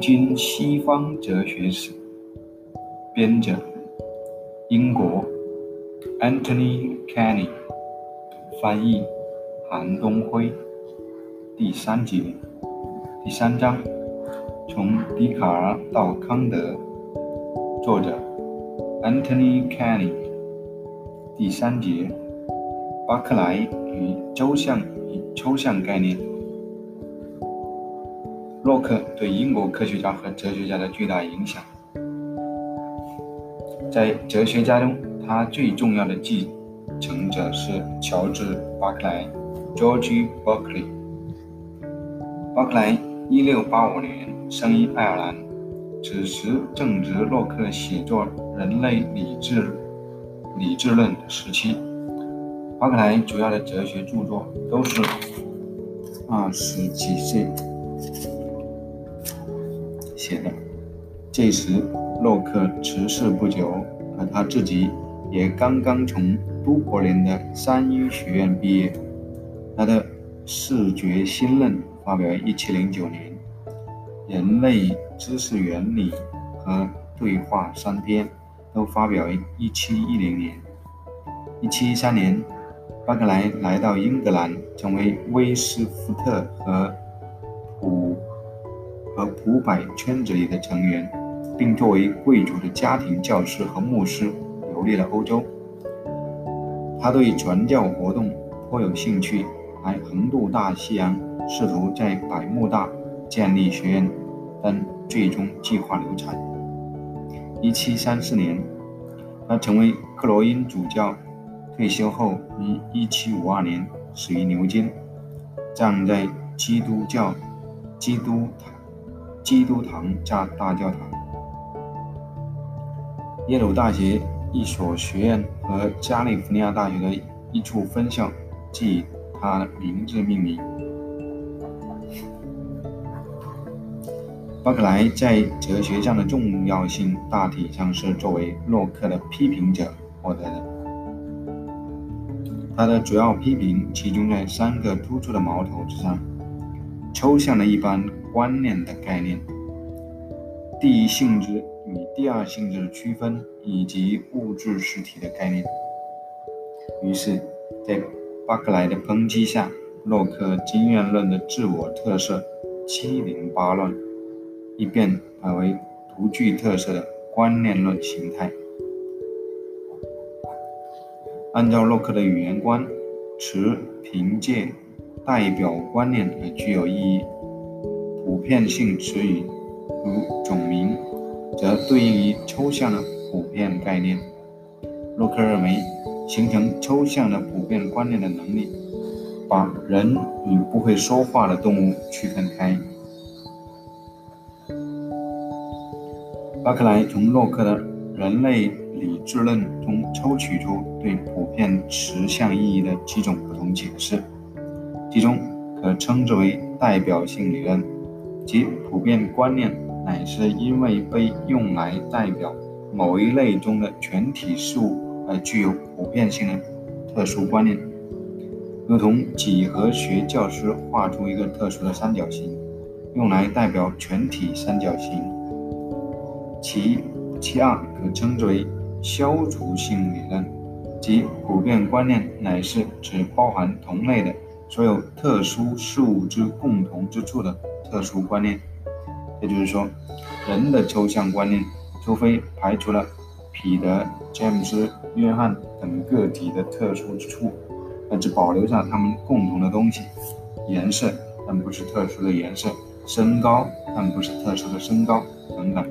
今西方哲学史》，编者英国 Anthony Kenny，翻译韩东辉。第三节第三章：从笛卡尔到康德。作者 Anthony Kenny。第三节：巴克莱与抽象与抽象概念。洛克对英国科学家和哲学家的巨大影响，在哲学家中，他最重要的继承者是乔治·巴克莱 （George Berkeley）。巴克莱1685年生于爱尔兰，此时正值洛克写作《人类理智理智论》的时期。巴克莱主要的哲学著作都是二十几岁。写的。这时，洛克辞世不久，而他自己也刚刚从都柏林的三一学院毕业。他的《视觉新论》发表于1709年，《人类知识原理》和《对话》三篇都发表于1710年。1713年，巴克莱来到英格兰，成为威斯福特和。和普百圈子里的成员，并作为贵族的家庭教师和牧师游历了欧洲。他对传教活动颇有兴趣，还横渡大西洋，试图在百慕大建立学院，但最终计划流产。1734年，他成为克罗因主教，退休后于1752年死于牛津，葬在基督教基督。基督堂加大教堂，耶鲁大学一所学院和加利福尼亚大学的一处分校，即以他名字命名。巴克莱在哲学上的重要性大体上是作为洛克的批评者获得的。他的主要批评集中在三个突出的矛头之上：抽象的一般。观念的概念，第一性质与第二性质的区分，以及物质实体的概念。于是，在巴克莱的抨击下，洛克经验论的自我特色七零八乱，一变改为独具特色的观念论形态。按照洛克的语言观，持凭借代表观念而具有意义。普遍性词语，如种名，则对应于抽象的普遍概念。洛克认为，形成抽象的普遍观念的能力，把人与不会说话的动物区分开。巴克莱从洛克的人类理智论中抽取出对普遍词象意义的几种不同解释，其中可称之为代表性理论。即普遍观念乃是因为被用来代表某一类中的全体事物而具有普遍性的特殊观念，如同几何学教师画出一个特殊的三角形，用来代表全体三角形。其其二可称之为消除性理论，即普遍观念乃是指包含同类的所有特殊事物之共同之处的。特殊观念，也就是说，人的抽象观念，除非排除了彼得、詹姆斯、约翰等个体的特殊之处，那只保留下他们共同的东西：颜色，但不是特殊的颜色；身高，但不是特殊的身高等等。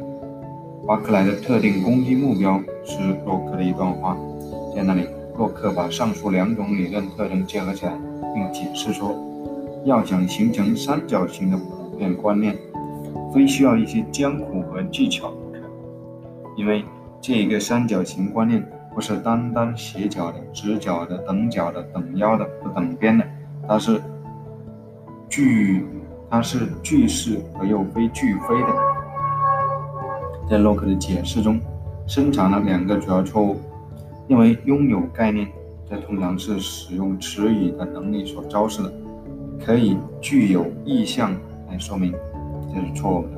巴克莱的特定攻击目标是洛克的一段话，在那里，洛克把上述两种理论特征结合起来，并解释说，要想形成三角形的。普遍观念，非需要一些艰苦和技巧不可，因为这个三角形观念不是单单斜角的、直角的、等角的、等腰的、不等边的，它是具，它是具是而又非具非的。在洛克的解释中，深藏了两个主要错误，因为拥有概念，这通常是使用词语的能力所昭示的，可以具有意象。来说明这是错误的。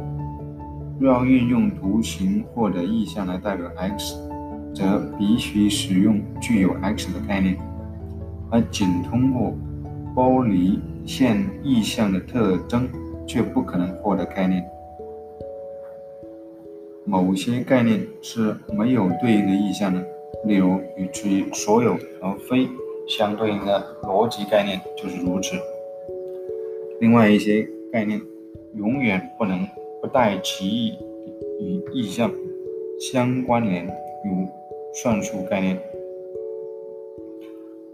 若要运用图形或者意象来代表 x，则必须使用具有 x 的概念，而仅通过剥离现意象的特征，却不可能获得概念。某些概念是没有对应的意象的，例如与其所有而非相对应的逻辑概念就是如此。另外一些概念永远不能不带其意与意象相关联，如算术概念。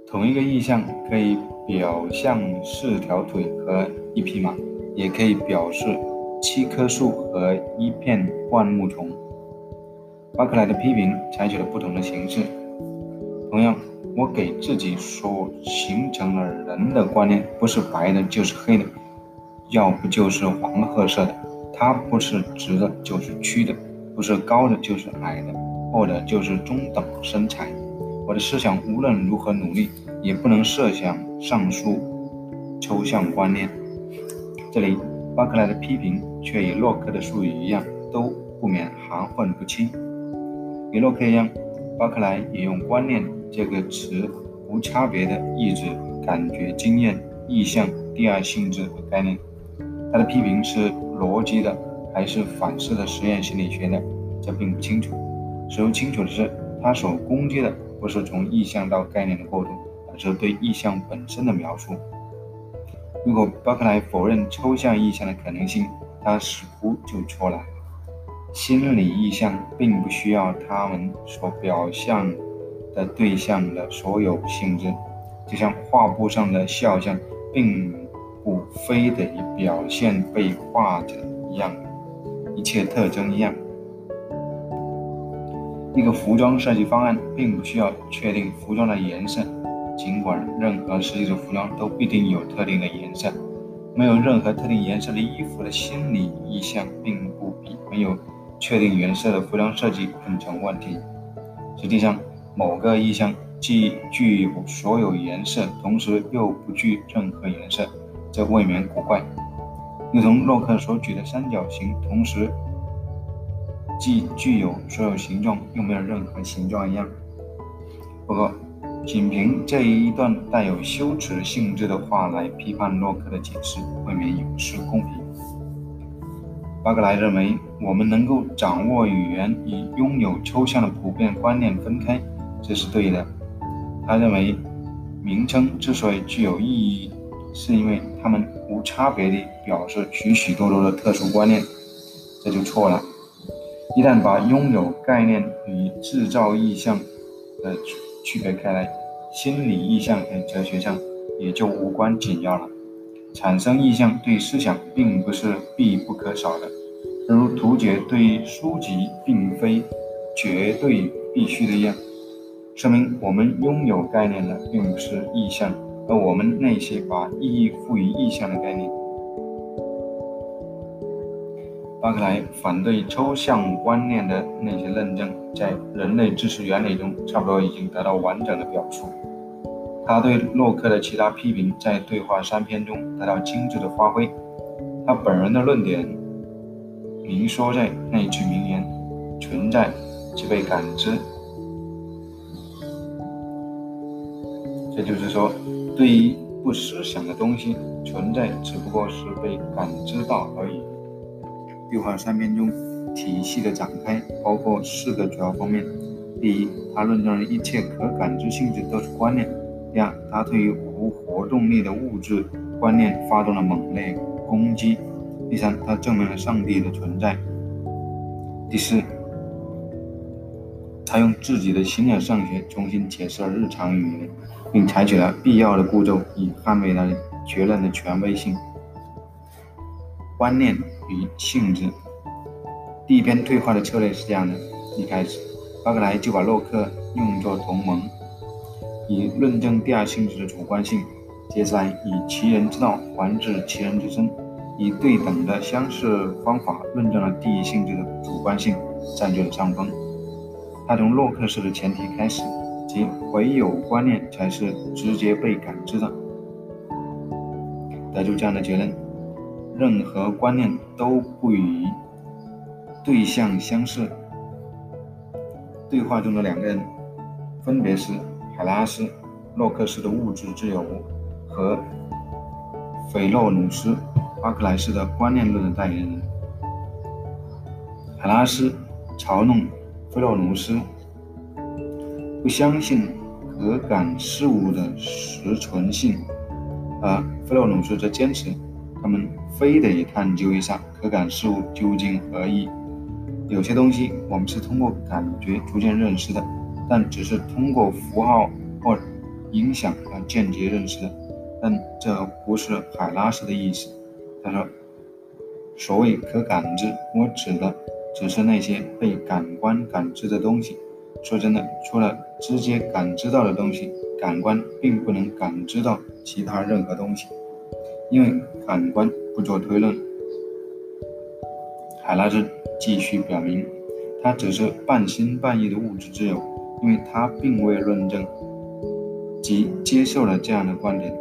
同一个意象可以表象四条腿和一匹马，也可以表示。七棵树和一片灌木丛。巴克莱的批评采取了不同的形式。同样，我给自己所形成了人的观念，不是白的，就是黑的，要不就是黄褐色的。它不是直的，就是曲的；不是高的，就是矮的，或者就是中等身材。我的思想无论如何努力，也不能设想上述抽象观念。这里。巴克莱的批评却与洛克的术语一样，都不免含混不清。与洛克一样，巴克莱也用“观念”这个词，无差别的意指感觉、经验、意象、第二性质和概念。他的批评是逻辑的，还是反思的实验心理学的，这并不清楚。似乎清楚的是，他所攻击的不是从意象到概念的过渡，而是对意象本身的描述。如果巴克莱否认抽象意象的可能性，他似乎就错了。心理意象并不需要他们所表象的对象的所有性质，就像画布上的肖像并不非得表现被画者一样一切特征一样。一个服装设计方案并不需要确定服装的颜色。尽管任何实际的服装都必定有特定的颜色，没有任何特定颜色的衣服的心理意象，并不比没有确定颜色的服装设计更成问题。实际上，某个意象既具有所有颜色，同时又不具任何颜色，这未免古怪。如同洛克所举的三角形，同时既具有所有形状，又没有任何形状一样。不过，仅凭这一段带有修辞性质的话来批判洛克的解释，未免有失公平。巴格莱认为，我们能够掌握语言与拥有抽象的普遍观念分开，这是对的。他认为，名称之所以具有意义，是因为它们无差别地表示许许多多的特殊观念，这就错了。一旦把拥有概念与制造意象的区别开来，心理意象和哲学上也就无关紧要了。产生意象对思想并不是必不可少的，如图解对书籍并非绝对必须的一样。说明我们拥有概念的并不是意象，而我们那些把意义赋予意象的概念。巴克莱反对抽象观念的那些论证，在人类知识原理中差不多已经得到完整的表述。他对洛克的其他批评，在对话三篇中得到精致的发挥。他本人的论点明说在那句名言：“存在即被感知。”这就是说，对于不思想的东西，存在只不过是被感知到而已。对话三篇中，体系的展开包括四个主要方面：第一，他论证了一切可感知性质都是观念；他对于无活动力的物质观念发动了猛烈攻击；第三，他证明了上帝的存在；第四，他用自己的形而上学重新解释了日常语言，并采取了必要的步骤以捍卫了结论的权威性。观念与性质。第一篇对话的策略是这样的：一开始，巴克莱就把洛克用作同盟，以论证第二性质的主观性；接下，以其人之道还治其人之身，以对等的相似方法论证了第一性质的主观性，占据了上风。他从洛克式的前提开始，即唯有观念才是直接被感知的，得出这样的结论。任何观念都不与对象相似。对话中的两个人分别是海拉斯·洛克斯的物质自由和斐洛努斯·巴克莱斯的观念论的代言人。海拉斯嘲弄菲洛努斯不相信可感事物的实存性，而菲洛努斯则坚持他们非得探究一下可感事物究竟何意。有些东西我们是通过感觉逐渐认识的，但只是通过符号或影响而间接认识的。但这不是海拉斯的意思。他说：“所谓可感知，我指的只是那些被感官感知的东西。说真的，除了直接感知到的东西，感官并不能感知到其他任何东西，因为感官不做推论。”海拉斯。继续表明，他只是半信半疑的物质之友，因为他并未论证即接受了这样的观点。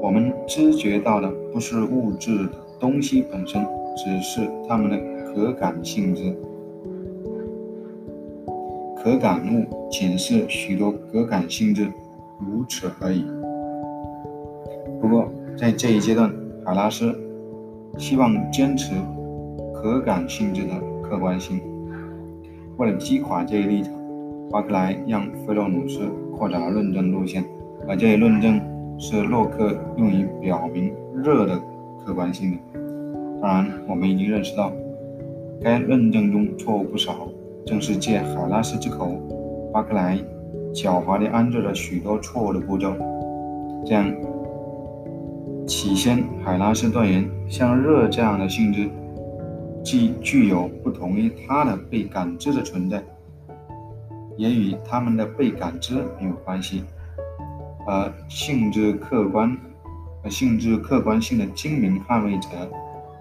我们知觉到的不是物质的东西本身，只是它们的可感性质。可感物仅是许多可感性质，如此而已。不过，在这一阶段，海拉斯希望坚持。可感性质的客观性。为了击垮这一立场，巴克莱让费洛努斯扩展了论证路线，而这一论证是洛克用于表明热的客观性的。当然，我们已经认识到，该论证中错误不少。正是借海拉斯之口，巴克莱狡猾地安置了许多错误的步骤。这样，起先海拉斯断言，像热这样的性质。既具有不同于它的被感知的存在，也与他们的被感知没有关系。而性质客观、而性质客观性的精明捍卫者，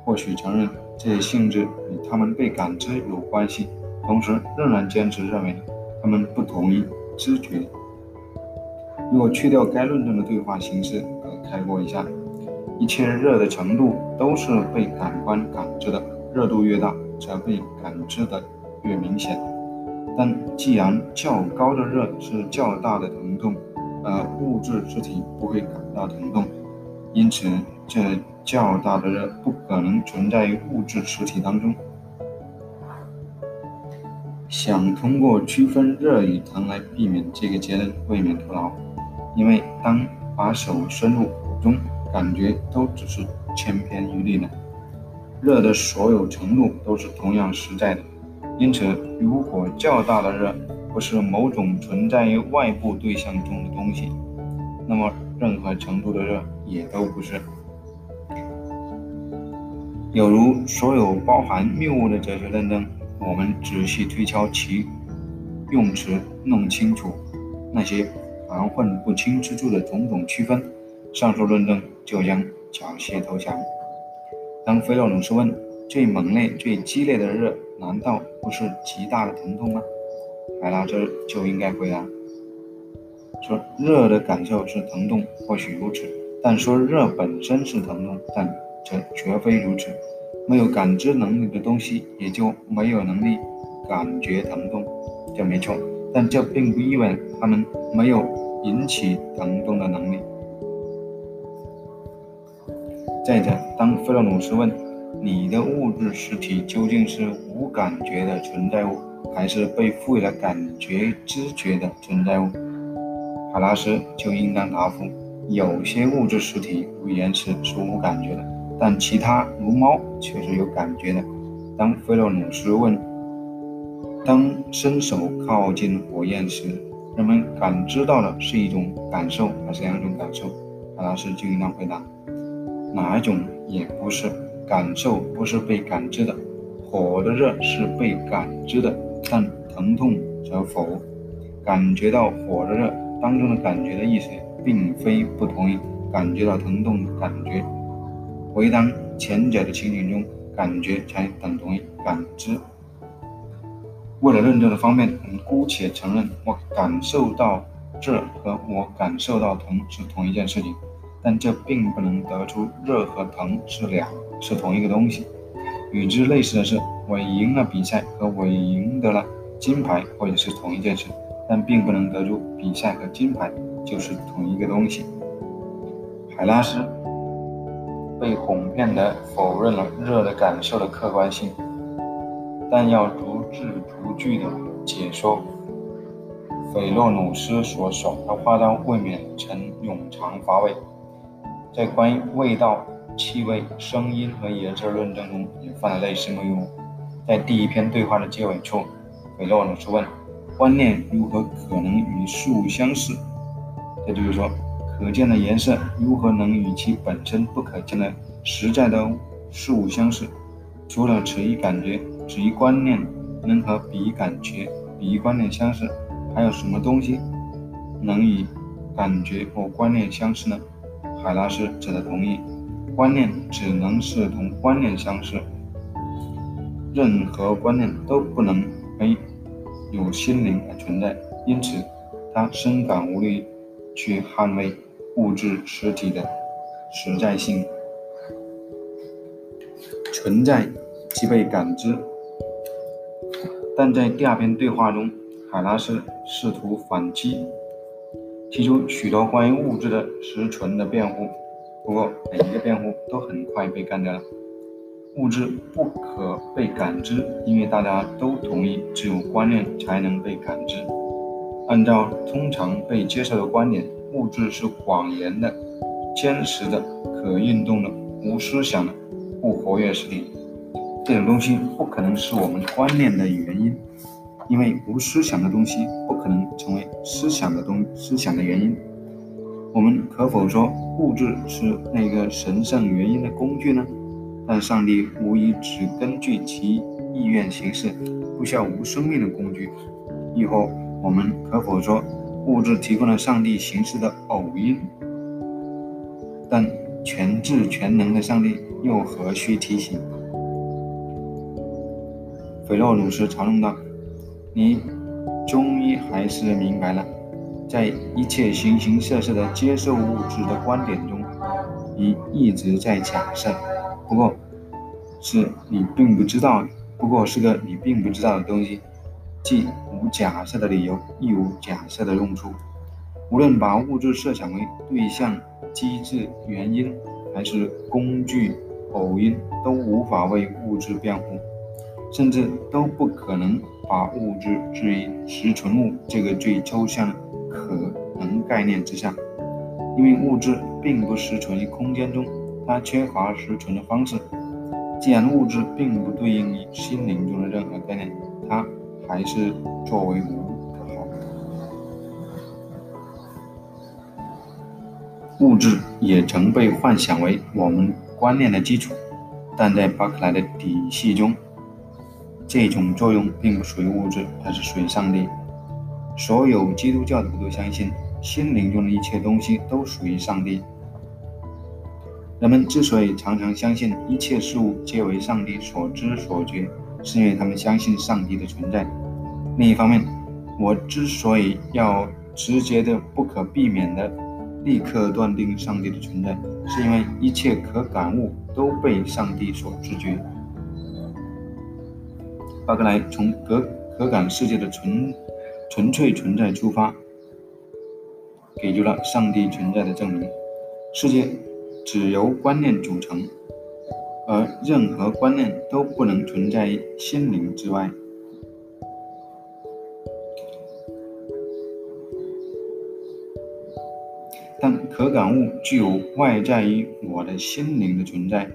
或许承认这些性质与他们被感知有关系，同时仍然坚持认为他们不同于知觉。如果去掉该论证的对话形式而开过一下，一切热的程度都是被感官感知的。热度越大，则被感知的越明显。但既然较高的热是较大的疼痛，而物质实体不会感到疼痛，因此这较大的热不可能存在于物质实体当中。想通过区分热与疼来避免这个结论，未免徒劳。因为当把手伸入火中，感觉都只是千篇一律的。热的所有程度都是同样实在的，因此，如果较大的热不是某种存在于外部对象中的东西，那么任何程度的热也都不是。有如所有包含谬误的哲学论证，我们仔细推敲其用词，弄清楚那些含混不清之处的种种区分，上述论证就将缴械投降。当菲洛努斯问：“最猛烈、最激烈的热，难道不是极大的疼痛吗？”海拉斯就应该回答说：“热的感受是疼痛，或许如此；但说热本身是疼痛，但这绝非如此。没有感知能力的东西，也就没有能力感觉疼痛，这没错。但这并不意味着他们没有引起疼痛的能力。”再者，当菲洛努斯问你的物质实体究竟是无感觉的存在物，还是被赋予了感觉知觉的存在物，海拉斯就应当答复：有些物质实体如岩石是无感觉的，但其他如猫却是有感觉的。当菲洛努斯问当伸手靠近火焰时，人们感知到的是一种感受还是两种感受，海拉斯就应当回答。哪一种也不是，感受不是被感知的，火的热是被感知的，但疼痛则否。感觉到火的热当中的感觉的意思，并非不同于感觉到疼痛的感觉，唯当前者的情景中，感觉才等同于感知。为了论证的方便，我们姑且承认我感受到热和我感受到疼是同一件事情。但这并不能得出热和疼是两是同一个东西。与之类似的是，我赢了比赛和我赢得了金牌或者是同一件事，但并不能得出比赛和金牌就是同一个东西。海拉斯被哄骗的否认了热的感受的客观性，但要逐字逐句的解说斐洛努斯所耍的花招，未免成冗长乏味。在关于味道、气味、声音和颜色论证中也犯了类似谬误。在第一篇对话的结尾处，斐洛老师问：“观念如何可能与事物相似？”这就是说，可见的颜色如何能与其本身不可见的实在的事物相似？除了此一感觉、此一观念能和彼感觉、彼一观念相似，还有什么东西能与感觉或观念相似呢？海拉斯则的同意，观念只能是同观念相似，任何观念都不能为有心灵而存在。因此，他深感无力去捍卫物质实体的实在性。存在即被感知，但在第二篇对话中，海拉斯试图反击。提出许多关于物质的实存的辩护，不过每一个辩护都很快被干掉了。物质不可被感知，因为大家都同意只有观念才能被感知。按照通常被接受的观点，物质是谎言的、坚实的、可运动的、无思想的、不活跃实体。这种东西不可能是我们观念的原因。因为无思想的东西不可能成为思想的东思想的原因。我们可否说物质是那个神圣原因的工具呢？但上帝无疑只根据其意愿行事，不需要无生命的工具。以后我们可否说物质提供了上帝行事的偶因？但全智全能的上帝又何须提醒？斐洛鲁斯嘲弄道。你终于还是明白了，在一切形形色色的接受物质的观点中，你一直在假设，不过是你并不知道，不过是个你并不知道的东西，既无假设的理由，亦无假设的用处。无论把物质设想为对象、机制、原因，还是工具、偶因，都无法为物质辩护。甚至都不可能把物质置于实存物这个最抽象可能概念之下，因为物质并不实存于空间中，它缺乏实存的方式。既然物质并不对应于心灵中的任何概念，它还是作为无可好。物质也曾被幻想为我们观念的基础，但在巴克莱的体系中。这种作用并不属于物质，它是属于上帝。所有基督教徒都相信，心灵中的一切东西都属于上帝。人们之所以常常相信一切事物皆为上帝所知所觉，是因为他们相信上帝的存在。另一方面，我之所以要直接的、不可避免的立刻断定上帝的存在，是因为一切可感物都被上帝所知觉。巴克莱从可可感世界的纯纯粹存在出发，给出了上帝存在的证明。世界只由观念组成，而任何观念都不能存在于心灵之外。但可感物具有外在于我的心灵的存在，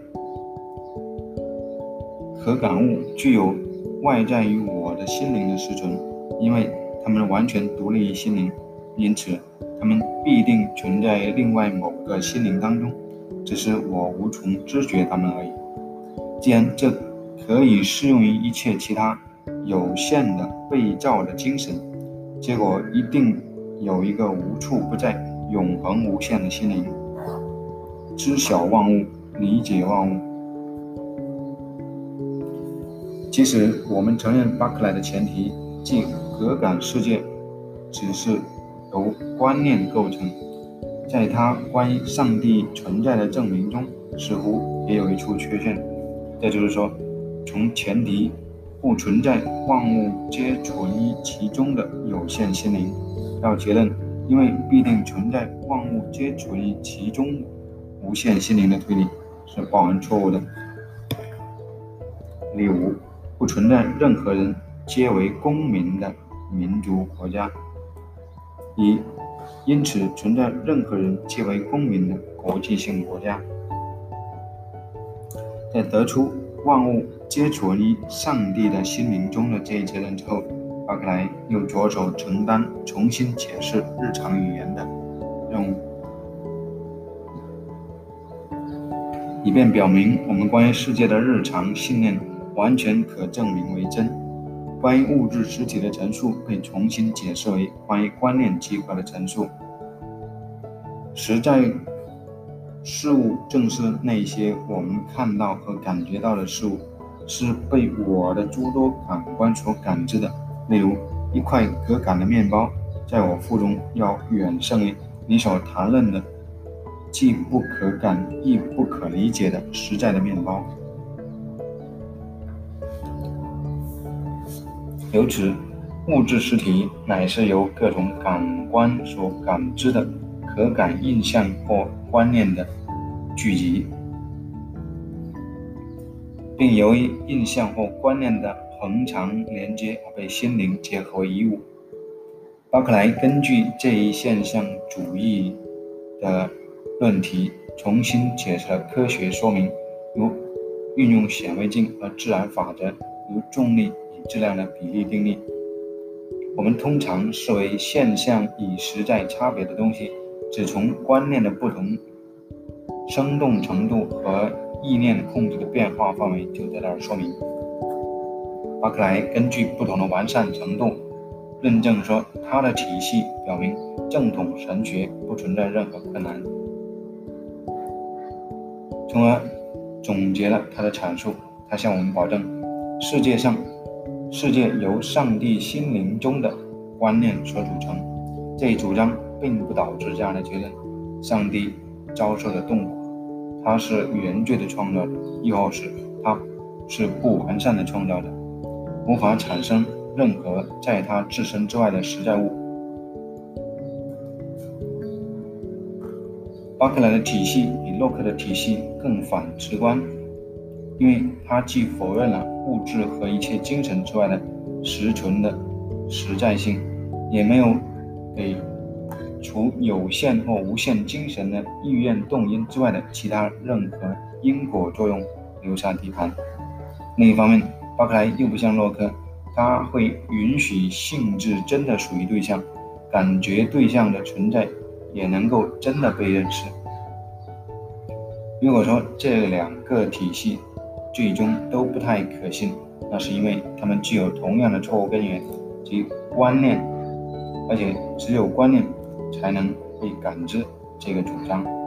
可感物具有。外在于我的心灵的实存，因为它们完全独立于心灵，因此它们必定存在另外某个心灵当中，只是我无从知觉它们而已。既然这可以适用于一切其他有限的被造的精神，结果一定有一个无处不在、永恒无限的心灵，知晓万物，理解万物。即使我们承认巴克莱的前提，即可感世界只是由观念构成，在他关于上帝存在的证明中，似乎也有一处缺陷。这就是说，从前提不存在万物皆处于其中的有限心灵。要结论，因为必定存在万物皆处于其中无限心灵的推理是包含错误的。例五，不存在任何人皆为公民的民族国家。一，因此存在任何人皆为公民的国际性国家。在得出万物皆存于上帝的心灵中的这一结论之后，巴克莱又着手承担重新解释日常语言的任务，以便表明我们关于世界的日常信念完全可证明为真。关于物质实体的陈述被重新解释为关于观念计划的陈述。实在事物正是那些我们看到和感觉到的事物，是被我的诸多感官所感知的。例如，一块可感的面包，在我腹中要远胜于你所谈论的既不可感亦不可理解的实在的面包。由此，物质实体乃是由各种感官所感知的可感印象或观念的聚集，并由于印象或观念的恒常连接而被心灵结合为一物。巴克莱根据这一现象主义的论题，重新解释了科学说明，如运用显微镜和自然法则，如重力。质量的比例定律，我们通常视为现象与实在差别的东西，只从观念的不同生动程度和意念控制的变化范围就在那儿说明。巴克莱根据不同的完善程度，论证说他的体系表明正统神学不存在任何困难，从而总结了他的阐述。他向我们保证，世界上。世界由上帝心灵中的观念所组成，这一主张并不导致这样的结论：上帝遭受的痛苦，他是原罪的创造者，亦或是他是不完善的创造者，无法产生任何在他自身之外的实在物。巴克莱的体系比洛克的体系更反直观。因为他既否认了物质和一切精神之外的实存的实在性，也没有给除有限或无限精神的意愿动因之外的其他任何因果作用留下地盘。另一方面，巴克莱又不像洛克，他会允许性质真的属于对象，感觉对象的存在也能够真的被认识。如果说这两个体系，最终都不太可信，那是因为他们具有同样的错误根源及观念，而且只有观念才能被感知。这个主张。